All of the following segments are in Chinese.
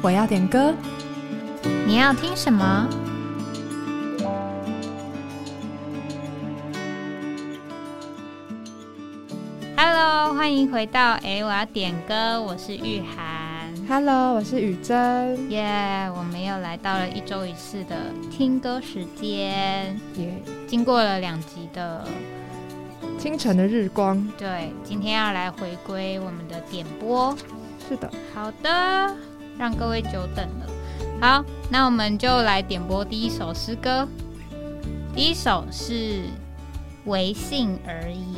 我要点歌，你要听什么？Hello，欢迎回到哎，我要点歌，我是玉涵。Hello，我是雨珍。耶，我们又来到了一周一次的听歌时间。耶，经过了两集的清晨的日光，对，今天要来回归我们的点播。是的，好的，让各位久等了。好，那我们就来点播第一首诗歌。第一首是《唯信而已》。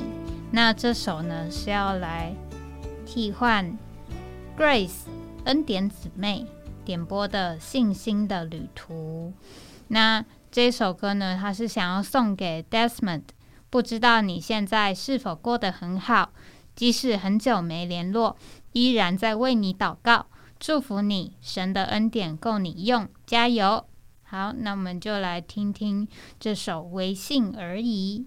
那这首呢是要来替换 Grace 恩典姊妹点播的《信心的旅途》。那这首歌呢，它是想要送给 Desmond。不知道你现在是否过得很好？即使很久没联络。依然在为你祷告，祝福你，神的恩典够你用，加油！好，那我们就来听听这首《微信而已》。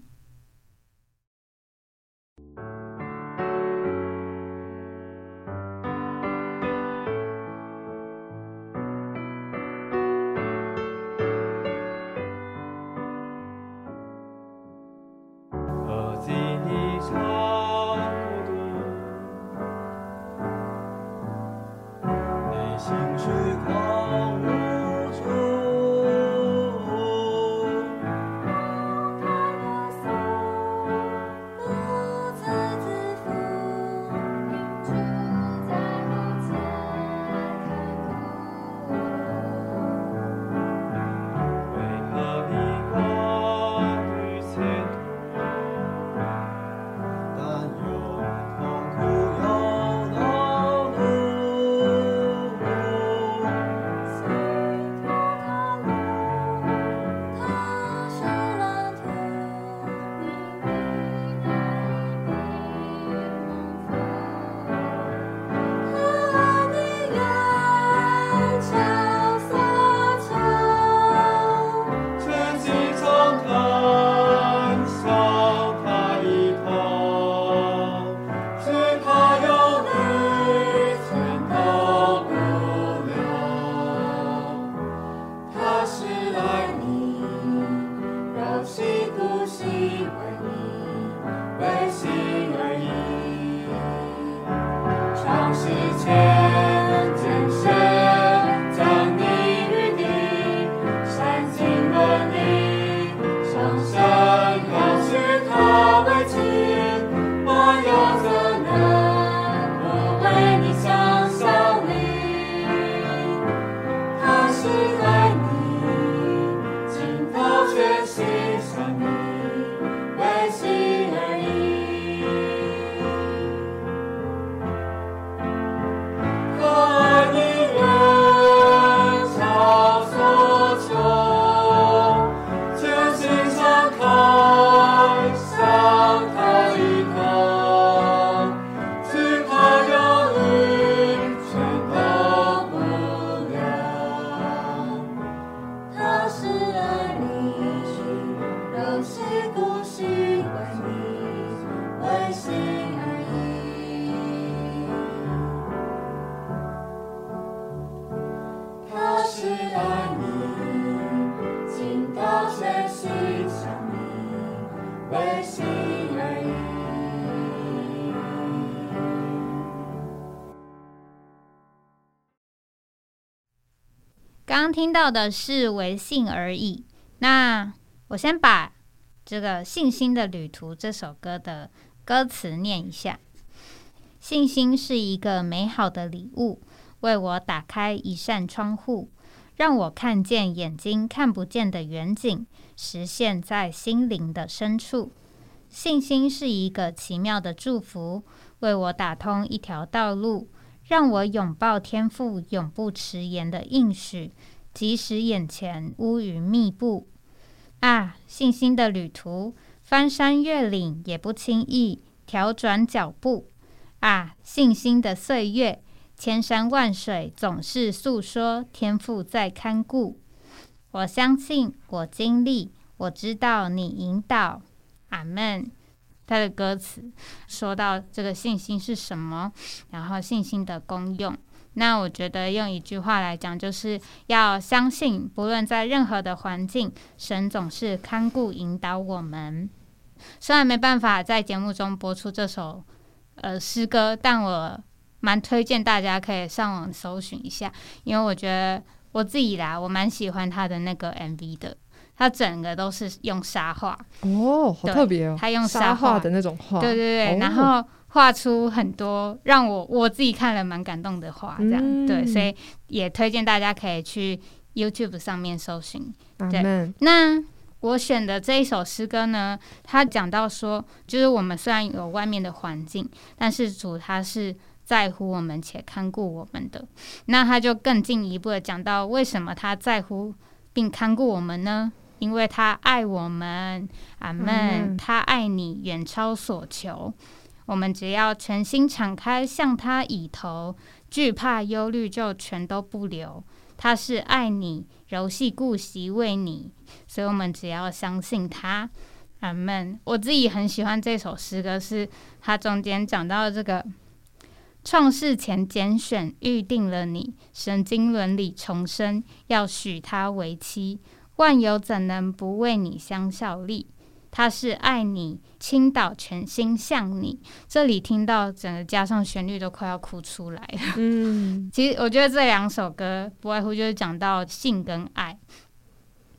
刚听到的是唯信而已。那我先把这个《信心的旅途》这首歌的歌词念一下：信心是一个美好的礼物，为我打开一扇窗户，让我看见眼睛看不见的远景，实现在心灵的深处。信心是一个奇妙的祝福，为我打通一条道路。让我拥抱天赋永不迟延的应许，即使眼前乌云密布。啊，信心的旅途，翻山越岭也不轻易调转脚步。啊，信心的岁月，千山万水总是诉说天赋在看顾。我相信，我经历，我知道你引导。阿门。他的歌词说到这个信心是什么，然后信心的功用，那我觉得用一句话来讲，就是要相信，不论在任何的环境，神总是看顾引导我们。虽然没办法在节目中播出这首呃诗歌，但我蛮推荐大家可以上网搜寻一下，因为我觉得我自己啦，我蛮喜欢他的那个 MV 的，他整个都是用沙画。哦，好特别哦，他用沙画的那种画，对对对，然后画出很多让我我自己看了蛮感动的画，这样对，所以也推荐大家可以去 YouTube 上面搜寻。对，那。我选的这一首诗歌呢，他讲到说，就是我们虽然有外面的环境，但是主他是在乎我们且看顾我们的。那他就更进一步的讲到，为什么他在乎并看顾我们呢？因为他爱我们，阿门。他爱你远超所求。我们只要全心敞开向他倚头，惧怕忧虑就全都不留。他是爱你，柔细顾惜为你，所以我们只要相信他。阿门。我自己很喜欢这首诗歌，是它中间讲到这个创世前拣选预定了你，神经伦理重生，要许他为妻，万有怎能不为你相效力？他是爱你，倾倒全心向你。这里听到整个加上旋律都快要哭出来了。嗯，其实我觉得这两首歌不外乎就是讲到性跟爱。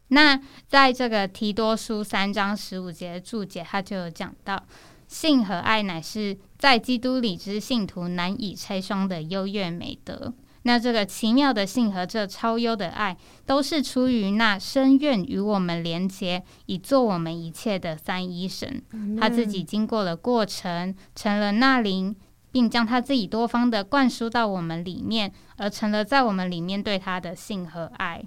那在这个提多书三章十五节注解，他就有讲到，性和爱乃是在基督里之信徒难以拆双的优越美德。那这个奇妙的性和这超优的爱，都是出于那深愿与我们连结，以做我们一切的三一神。他自己经过了过程，成了那灵，并将他自己多方的灌输到我们里面，而成了在我们里面对他的性和爱。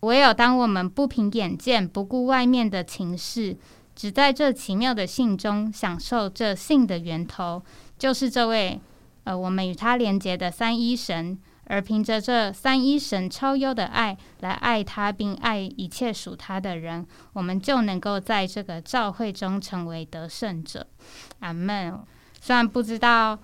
唯有当我们不凭眼见，不顾外面的情势，只在这奇妙的性中享受这性的源头，就是这位呃，我们与他连结的三一神。而凭着这三一神超优的爱来爱他，并爱一切属他的人，我们就能够在这个召会中成为得胜者。阿门。虽然不知道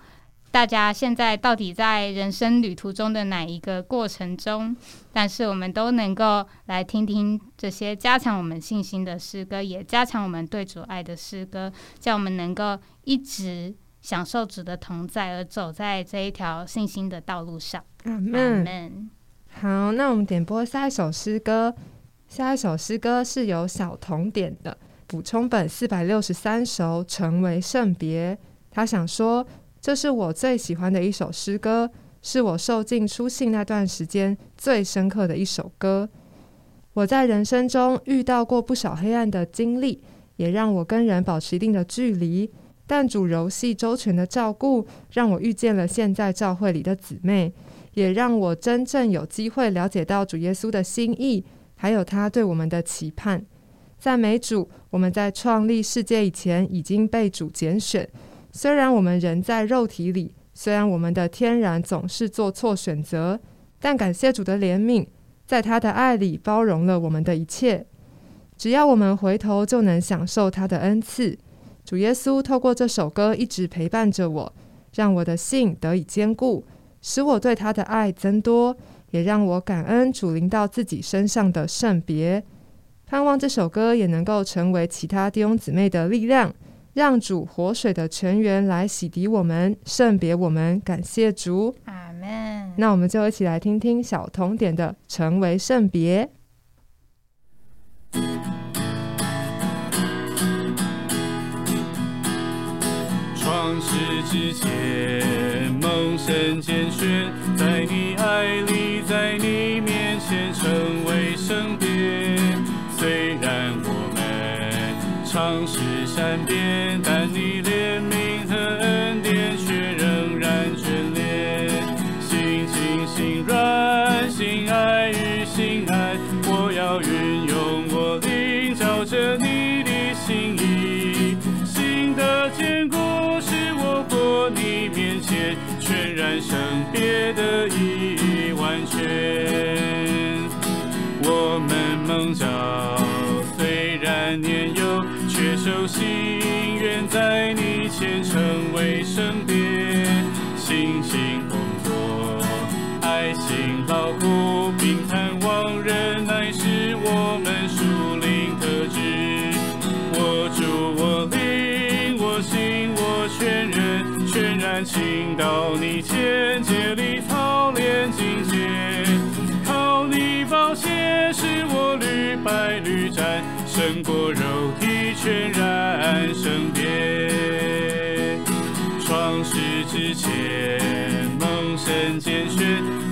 大家现在到底在人生旅途中的哪一个过程中，但是我们都能够来听听这些加强我们信心的诗歌，也加强我们对主爱的诗歌，叫我们能够一直。享受主的同在，而走在这一条信心的道路上。阿门。好，那我们点播下一首诗歌。下一首诗歌是由小童点的，补充本四百六十三首，成为圣别。他想说，这是我最喜欢的一首诗歌，是我受尽书信那段时间最深刻的一首歌。我在人生中遇到过不少黑暗的经历，也让我跟人保持一定的距离。但主柔细周全的照顾，让我遇见了现在教会里的姊妹，也让我真正有机会了解到主耶稣的心意，还有他对我们的期盼。赞美主，我们在创立世界以前已经被主拣选。虽然我们人在肉体里，虽然我们的天然总是做错选择，但感谢主的怜悯，在他的爱里包容了我们的一切。只要我们回头，就能享受他的恩赐。主耶稣透过这首歌一直陪伴着我，让我的信得以坚固，使我对他的爱增多，也让我感恩主临到自己身上的圣别。盼望这首歌也能够成为其他弟兄姊妹的力量，让主活水的泉源来洗涤我们、圣别我们。感谢主，阿门。那我们就一起来听听小童点的《成为圣别》。世之前，梦神拣选，在你爱里，在你面前成为圣别。虽然我们常是善变，但你前成为圣别，信心工作。劳苦，并盼望忍耐是我们属灵特质。我主我灵，我心我全人，全然倾倒你前，竭力操练境界。靠你宝血使我屡败屡战，胜过肉体全然圣蒙神拣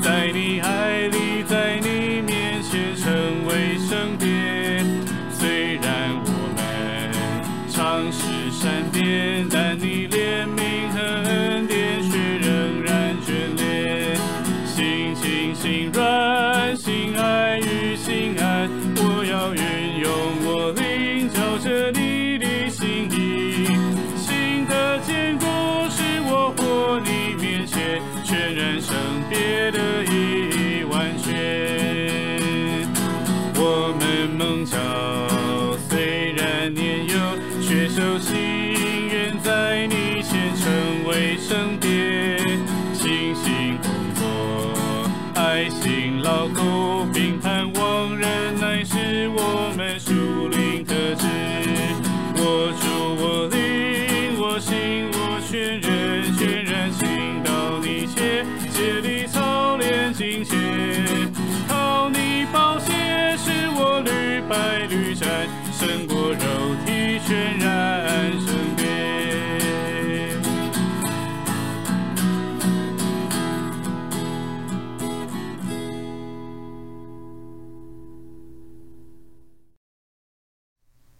胜过肉体全然圣别。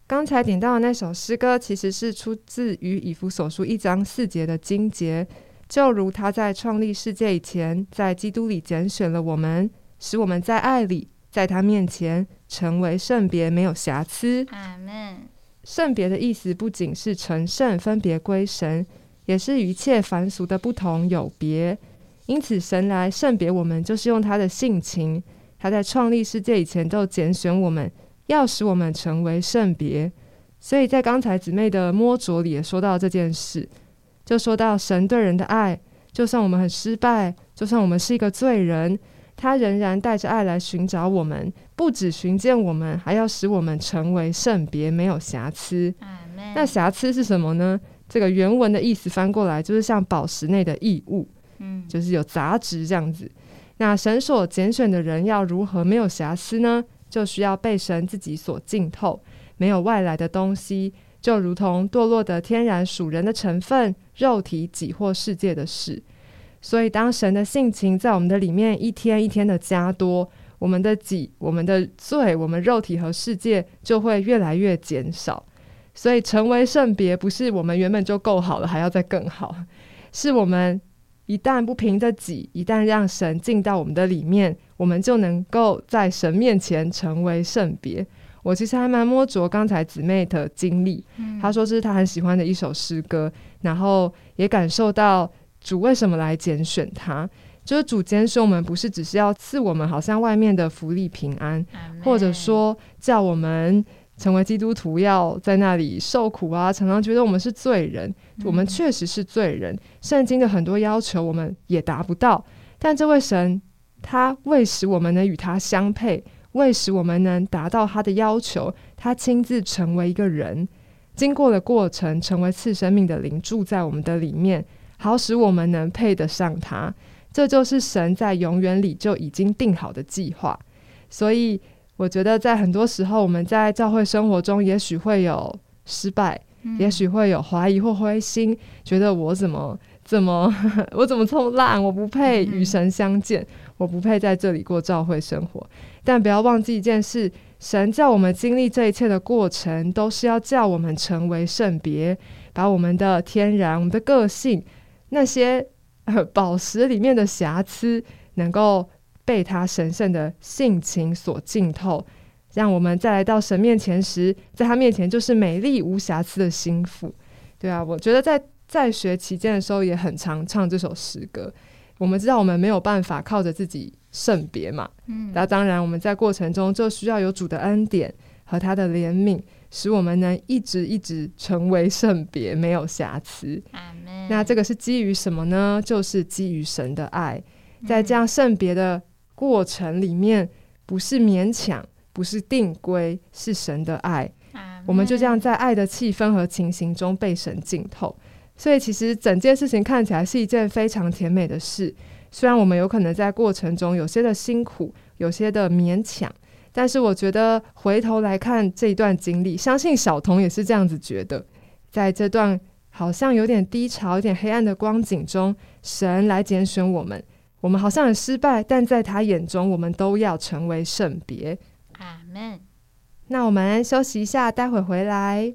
刚才点到的那首诗歌，其实是出自于以弗所书一章四节的经节，就如他在创立世界以前，在基督里拣选了我们，使我们在爱里，在他面前成为圣别，没有瑕疵。阿门。圣别的意思不仅是成圣、分别归神，也是与一切凡俗的不同有别。因此，神来圣别我们，就是用他的性情。他在创立世界以前，就拣选我们，要使我们成为圣别。所以在刚才姊妹的摸着里也说到这件事，就说到神对人的爱，就算我们很失败，就算我们是一个罪人，他仍然带着爱来寻找我们，不止寻见我们，还要使我们成为圣别，没有瑕疵。那瑕疵是什么呢？这个原文的意思翻过来就是像宝石内的异物，嗯，就是有杂质这样子。那神所拣选的人要如何没有瑕疵呢？就需要被神自己所浸透，没有外来的东西，就如同堕落的天然属人的成分，肉体己或世界的事。所以，当神的性情在我们的里面一天一天的加多，我们的己、我们的罪、我们肉体和世界就会越来越减少。所以，成为圣别不是我们原本就够好了，还要再更好，是我们一旦不凭着己，一旦让神进到我们的里面，我们就能够在神面前成为圣别。我其实还蛮摸着刚才姊妹的经历，嗯她说这是她很喜欢的一首诗歌，然后也感受到主为什么来拣选他。就是主拣选我们，不是只是要赐我们好像外面的福利平安，或者说叫我们成为基督徒要在那里受苦啊，常常觉得我们是罪人，我们确实是罪人。圣经的很多要求我们也达不到，但这位神他为使我们能与他相配，为使我们能达到他的要求，他亲自成为一个人，经过了过程，成为赐生命的灵，住在我们的里面，好使我们能配得上他。这就是神在永远里就已经定好的计划。所以，我觉得在很多时候，我们在教会生活中，也许会有失败，嗯也许会有怀疑或灰心，觉得我怎么怎么 我怎么这么烂，我不配与神相见，我不配在这里过教会生活。但不要忘记一件事，神叫我们经历这一切的过程，都是要叫我们成为圣别，把我们的天然、我们的个性那些宝石里面的瑕疵，能够被他神圣的性情所浸透，让我们再来到神面前时，在他面前就是美丽无瑕疵的心腹。对啊，我觉得在在学期间的时候也很常唱这首诗歌。我们知道我们没有办法靠着自己圣别嘛，嗯那当然我们在过程中就需要有主的恩典和他的怜悯，使我们能一直一直成为圣别，没有瑕疵。那这个是基于什么呢？就是基于神的爱，在这样圣别的过程里面不是勉强，不是定规，是神的爱。我们就这样在爱的气氛和情形中被神浸透。所以其实整件事情看起来是一件非常甜美的事。虽然我们有可能在过程中有些的辛苦，有些的勉强，但是我觉得回头来看这一段经历，相信小童也是这样子觉得，在这段。好像有点低潮、有点黑暗的光景中，神来拣选我们。我们好像很失败，但在他眼中，我们都要成为圣别。阿门。那我们休息一下，待会回来。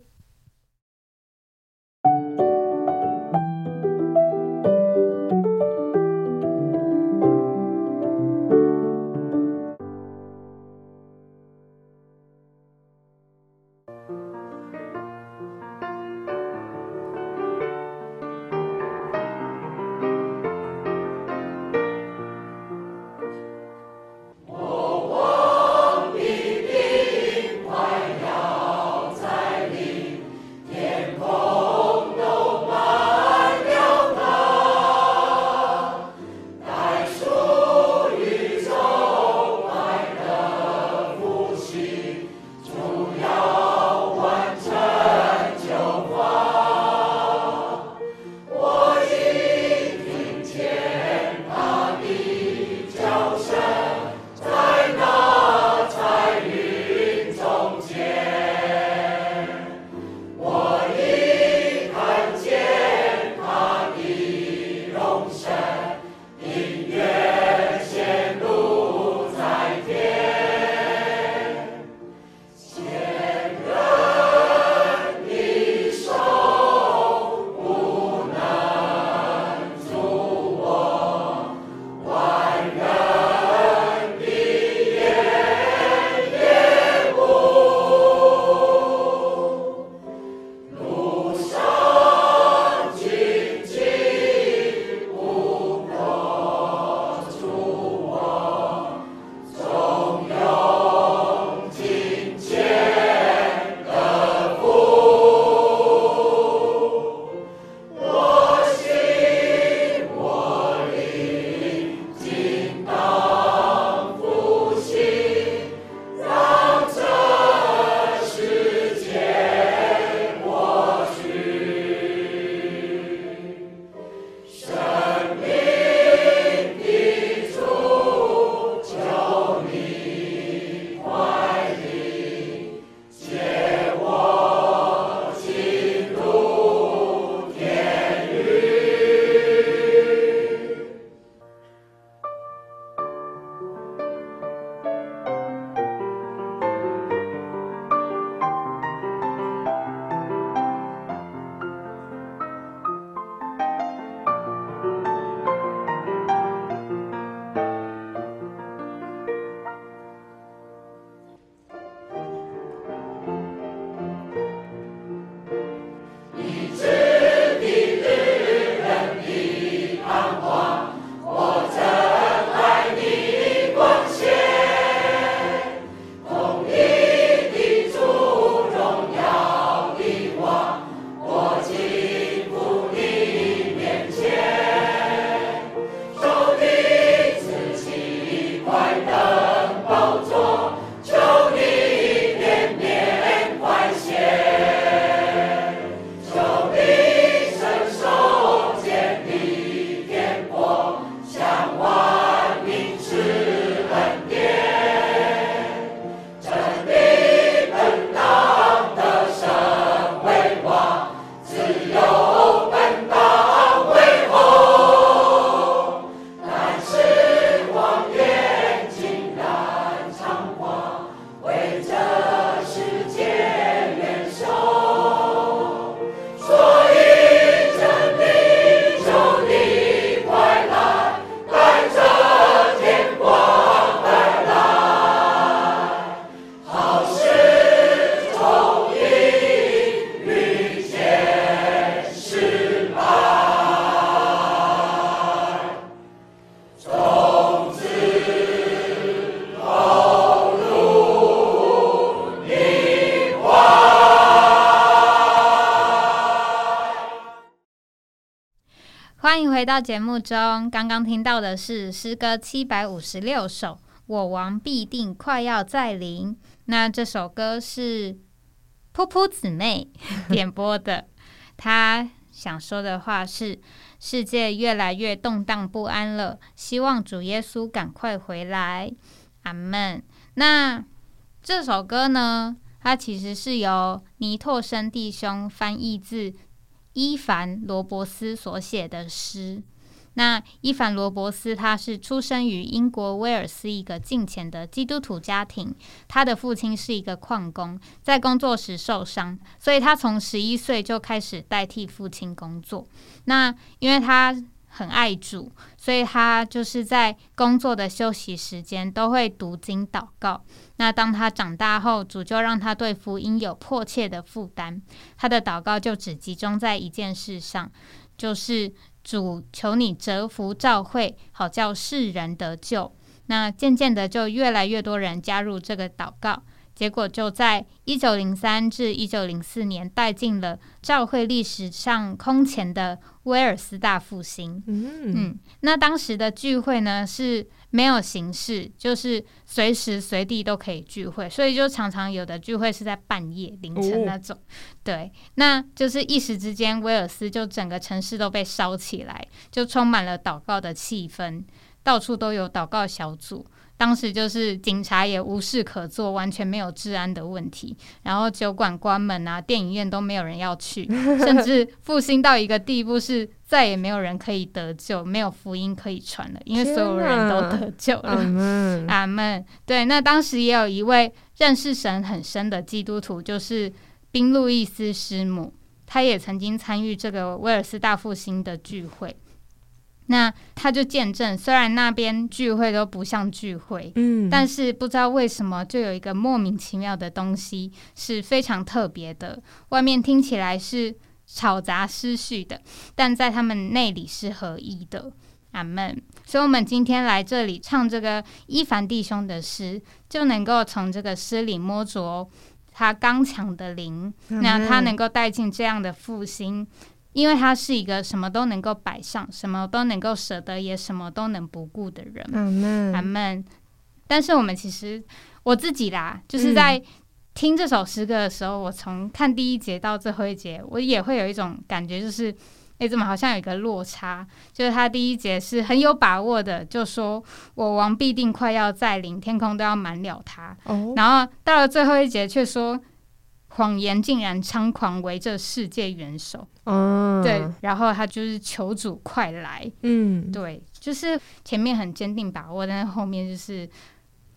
回到节目中。刚刚听到的是诗歌七百五十六首，《我王必定快要再临》。那这首歌是噗噗姊妹点播的，她想说的话是：世界越来越动荡不安了，希望主耶稣赶快回来。阿门。那这首歌呢？它其实是由尼拓生弟兄翻译自。伊凡罗伯斯所写的诗。那伊凡罗伯斯他是出生于英国威尔斯一个近前的基督徒家庭，他的父亲是一个矿工，在工作时受伤，所以他从十一岁就开始代替父亲工作。那因为他很爱主，所以他就是在工作的休息时间都会读经祷告。那当他长大后，主就让他对福音有迫切的负担。他的祷告就只集中在一件事上，就是主求你折服教会，好叫世人得救。那渐渐的，就越来越多人加入这个祷告。结果就在一九零三至一九零四年带进了教会历史上空前的威尔斯大复兴。嗯，那当时的聚会呢是没有形式，就是随时随地都可以聚会，所以就常常有的聚会是在半夜凌晨那种。对，那就是一时之间，威尔斯就整个城市都被烧起来，就充满了祷告的气氛，到处都有祷告小组。当时就是警察也无事可做，完全没有治安的问题。然后酒馆关门啊，电影院都没有人要去，甚至 复兴到一个地步，是再也没有人可以得救，没有福音可以传了，因为所有人都得救了。阿门。对，那当时也有一位认识神很深的基督徒，就是宾路易斯师母，他也曾经参与这个威尔斯大复兴的聚会。那他就见证，虽然那边聚会都不像聚会，嗯，但是不知道为什么就有一个莫名其妙的东西是非常特别的。外面听起来是吵杂失序的，但在他们内里是合一的。阿门。所以，我们今天来这里唱这个伊凡弟兄的诗，就能够从这个诗里摸着他刚强的灵，那他能够带进这样的复兴。因为他是一个什么都能够摆上，什么都能够舍得，也什么都能不顾的人。阿门。但是我们其实我自己啦，就是在听这首诗歌的时候，我从看第一节到最后一节，我也会有一种感觉，就是哎，怎么好像有一个落差？就是他第一节是很有把握的，就说我王必定快要再临，天空都要满了他。哦。然后到了最后一节，却说。谎言竟然猖狂围着世界元首，哦，对，然后他就是求主快来，嗯，对，就是前面很坚定把握，但是后面就是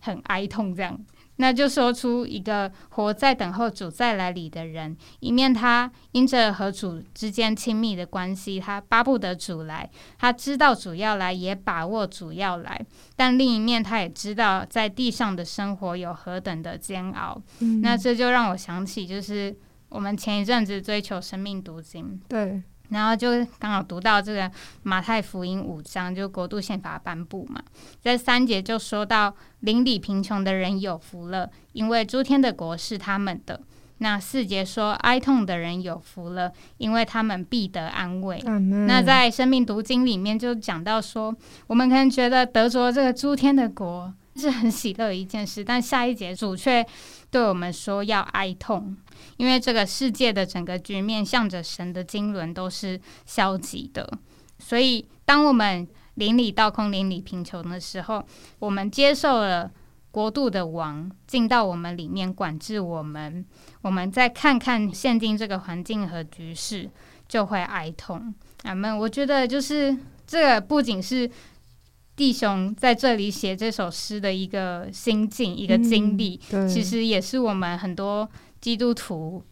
很哀痛这样。那就说出一个活在等候主再来里的人，一面他因着和主之间亲密的关系，他巴不得主来，他知道主要来，也把握主要来；但另一面他也知道在地上的生活有何等的煎熬。那这就让我想起，就是我们前一阵子追求生命读经，对。然后就刚好读到这个马太福音五章，就国度宪法颁布嘛，在三节就说到邻里贫穷的人有福了，因为诸天的国是他们的。那四节说哀痛的人有福了，因为他们必得安慰。那在生命读经里面就讲到说，我们可能觉得得着这个诸天的国是很喜乐一件事，但下一节主却对我们说要哀痛。因为这个世界的整个局面，向着神的经纶都是消极的，所以当我们邻里倒空、邻里贫穷的时候，我们接受了国度的王进到我们里面管制我们，我们再看看现今这个环境和局势，就会哀痛。阿门。我觉得就是这个不仅是弟兄在这里写这首诗的一个心境、一个经历，其实也是我们很多。基督徒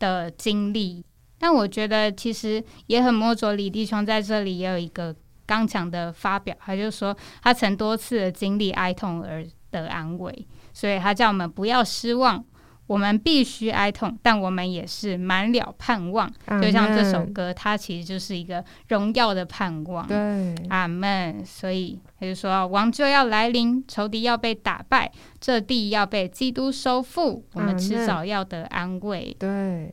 的经历，但我觉得其实也很摸着李弟兄在这里也有一个刚强的发表，他就说他曾多次的经历哀痛而得安慰，所以他叫我们不要失望。我们必须哀痛，但我们也是满了盼望。就像这首歌，它其实就是一个荣耀的盼望。对，阿门。所以他就说，王就要来临，仇敌要被打败，这地要被基督收复，我们迟早要得安慰。对，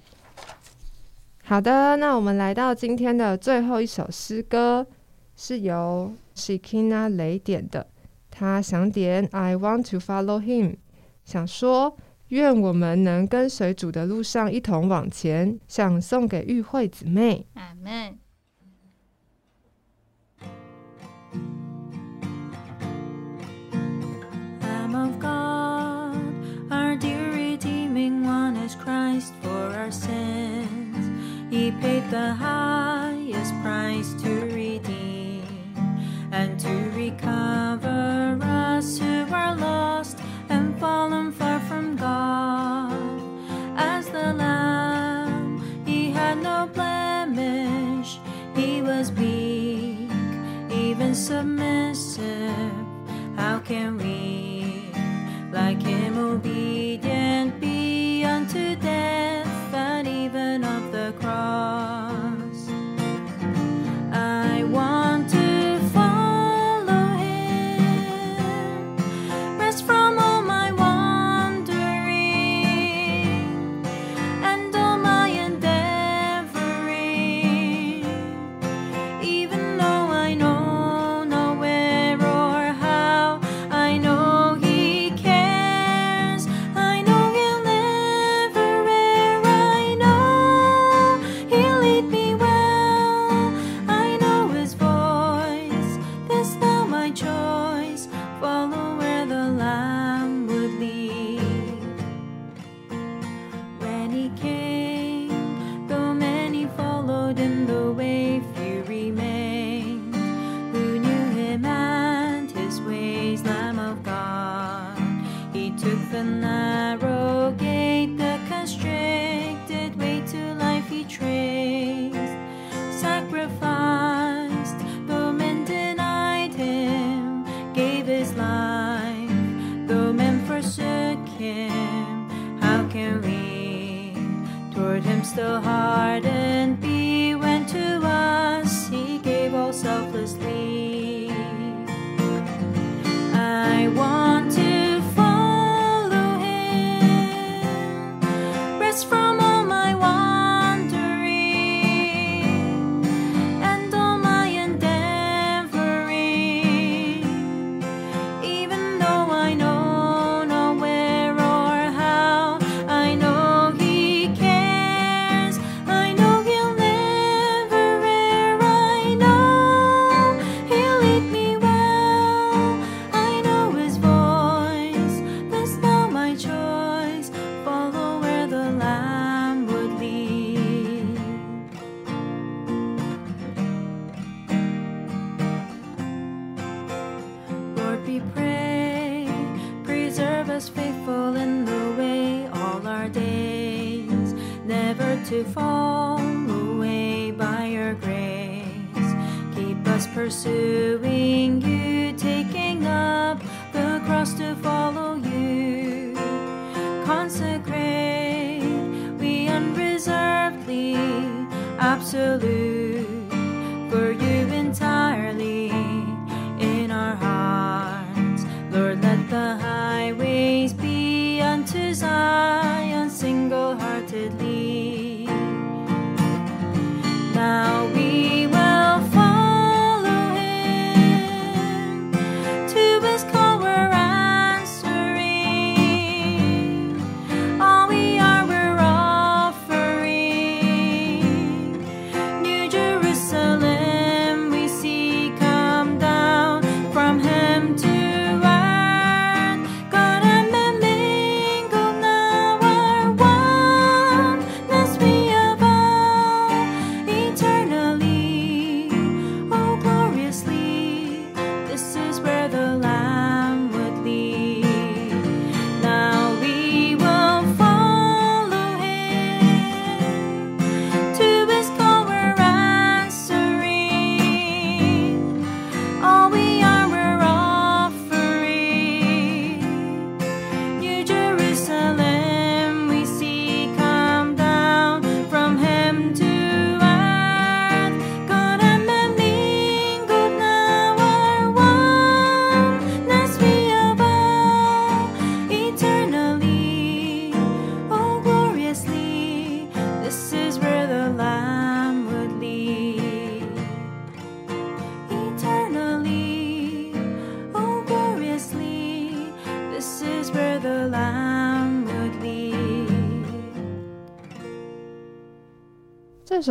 好的，那我们来到今天的最后一首诗歌，是由 Shikina 雷点的，他想点 I want to follow him，想说。愿我们能跟随主的路上一同往前，想送给玉慧姊妹。阿门。of God, our dear redeeming one is Christ for our sins. He paid the highest price to redeem and to recover us who are lost and fallen. submissive. How can we, like him, obey?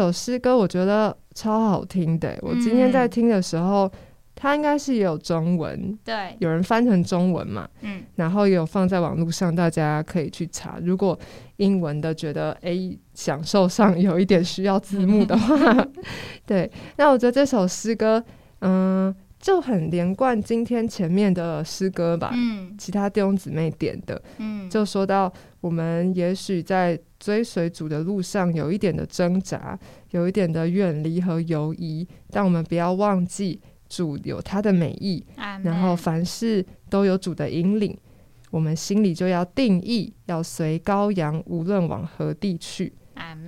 我觉得超好听的。我今天在听的时候，它应该是也有中文，对，有人翻成中文嘛，嗯，然后也有放在网络上，大家可以去查。如果英文的觉得诶享受上有一点需要字幕的话，对，那我觉得这首诗歌，嗯、就很连贯今天前面的诗歌吧。嗯其他弟兄姊妹点的，嗯，就说到我们也许在追随主的路上有一点的挣扎，有一点的远离和犹疑，但我们不要忘记主有他的美意，然后凡事都有主的引领，我们心里就要定义，要随羔羊，无论往何地去。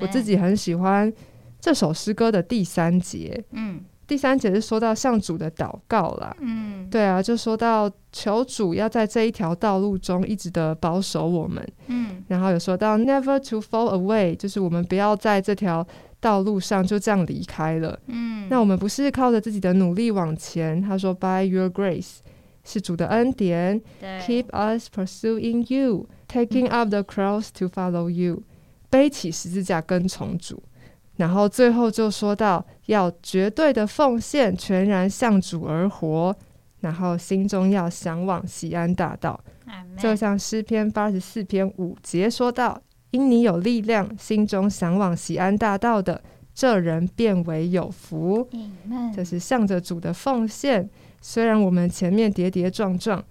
我自己很喜欢这首诗歌的第三节，嗯第三节是说到向主的祷告啦。嗯。对啊，就说到求主要在这一条道路中一直的保守我们，嗯。然后有说到 never to fall away，就是我们不要在这条道路上就这样离开了。嗯，那我们不是靠着自己的努力往前，他说 by your grace 是主的恩典，keep us pursuing you, taking up the cross to follow you，背起十字架跟从主。然后最后就说到要绝对的奉献，全然向主而活，然后心中要向往西安大道。就像诗篇八十四篇五节说到：“因你有力量，心中向往西安大道的，这人变为有福。”这是向着主的奉献。虽然我们前面跌跌撞撞，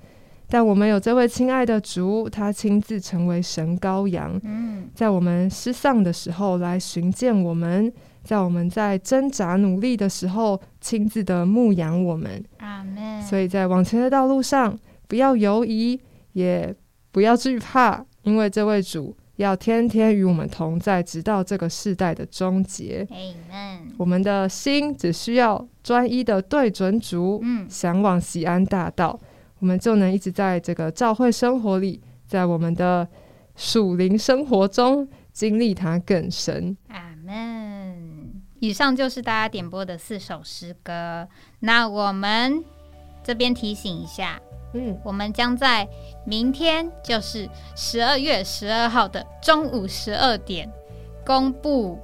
但我们有这位亲爱的主，他亲自成为神羔羊，嗯。在我们失丧的时候来寻见我们，在我们在挣扎努力的时候，亲自的牧养我们。所以在往前的道路上，不要犹疑，也不要惧怕，因为这位主要天天与我们同在，直到这个世代的终结。我们的心只需要专一的对准主，嗯。向往西安大道，我们就能一直在这个教会生活里，在我们的属灵生活中经历它更深。阿门。以上就是大家点播的四首诗歌。那我们这边提醒一下，嗯，我们将在明天，就是十二月十二号的中午十二点公布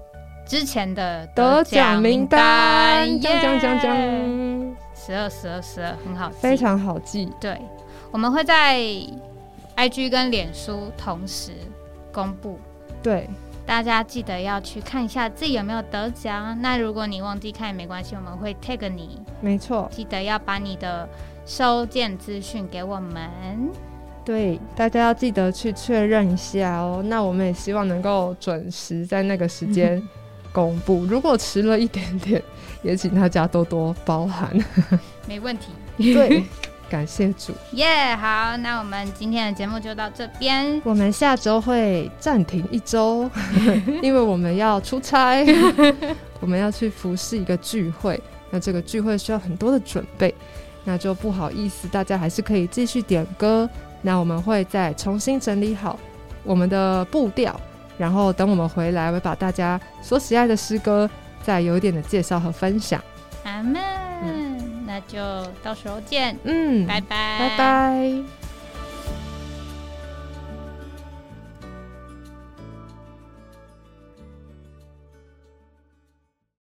之前的得奖名单，耶讲讲讲讲，十二十二十二很好记，非常好记。对。我们会在 IG 跟脸书同时公布，对，大家记得要去看一下自己有没有得奖。那如果你忘记看也没关系，我们会 tag 你，没错。记得要把你的收件资讯给我们。对，大家要记得去确认一下哦。那我们也希望能够准时在那个时间 公布。如果迟了一点点，也请大家多多包涵。没问题。对，感谢主。耶好，那我们今天的节目就到这边。我们下周会暂停一周，因为我们要出差，我们要去服侍一个聚会。那这个聚会需要很多的准备，那就不好意思，大家还是可以继续点歌。那我们会再重新整理好我们的步调，然后等我们回来，会把大家所喜爱的诗歌再有一点的介绍和分享。阿门。那就到时候见，嗯，拜拜，拜拜。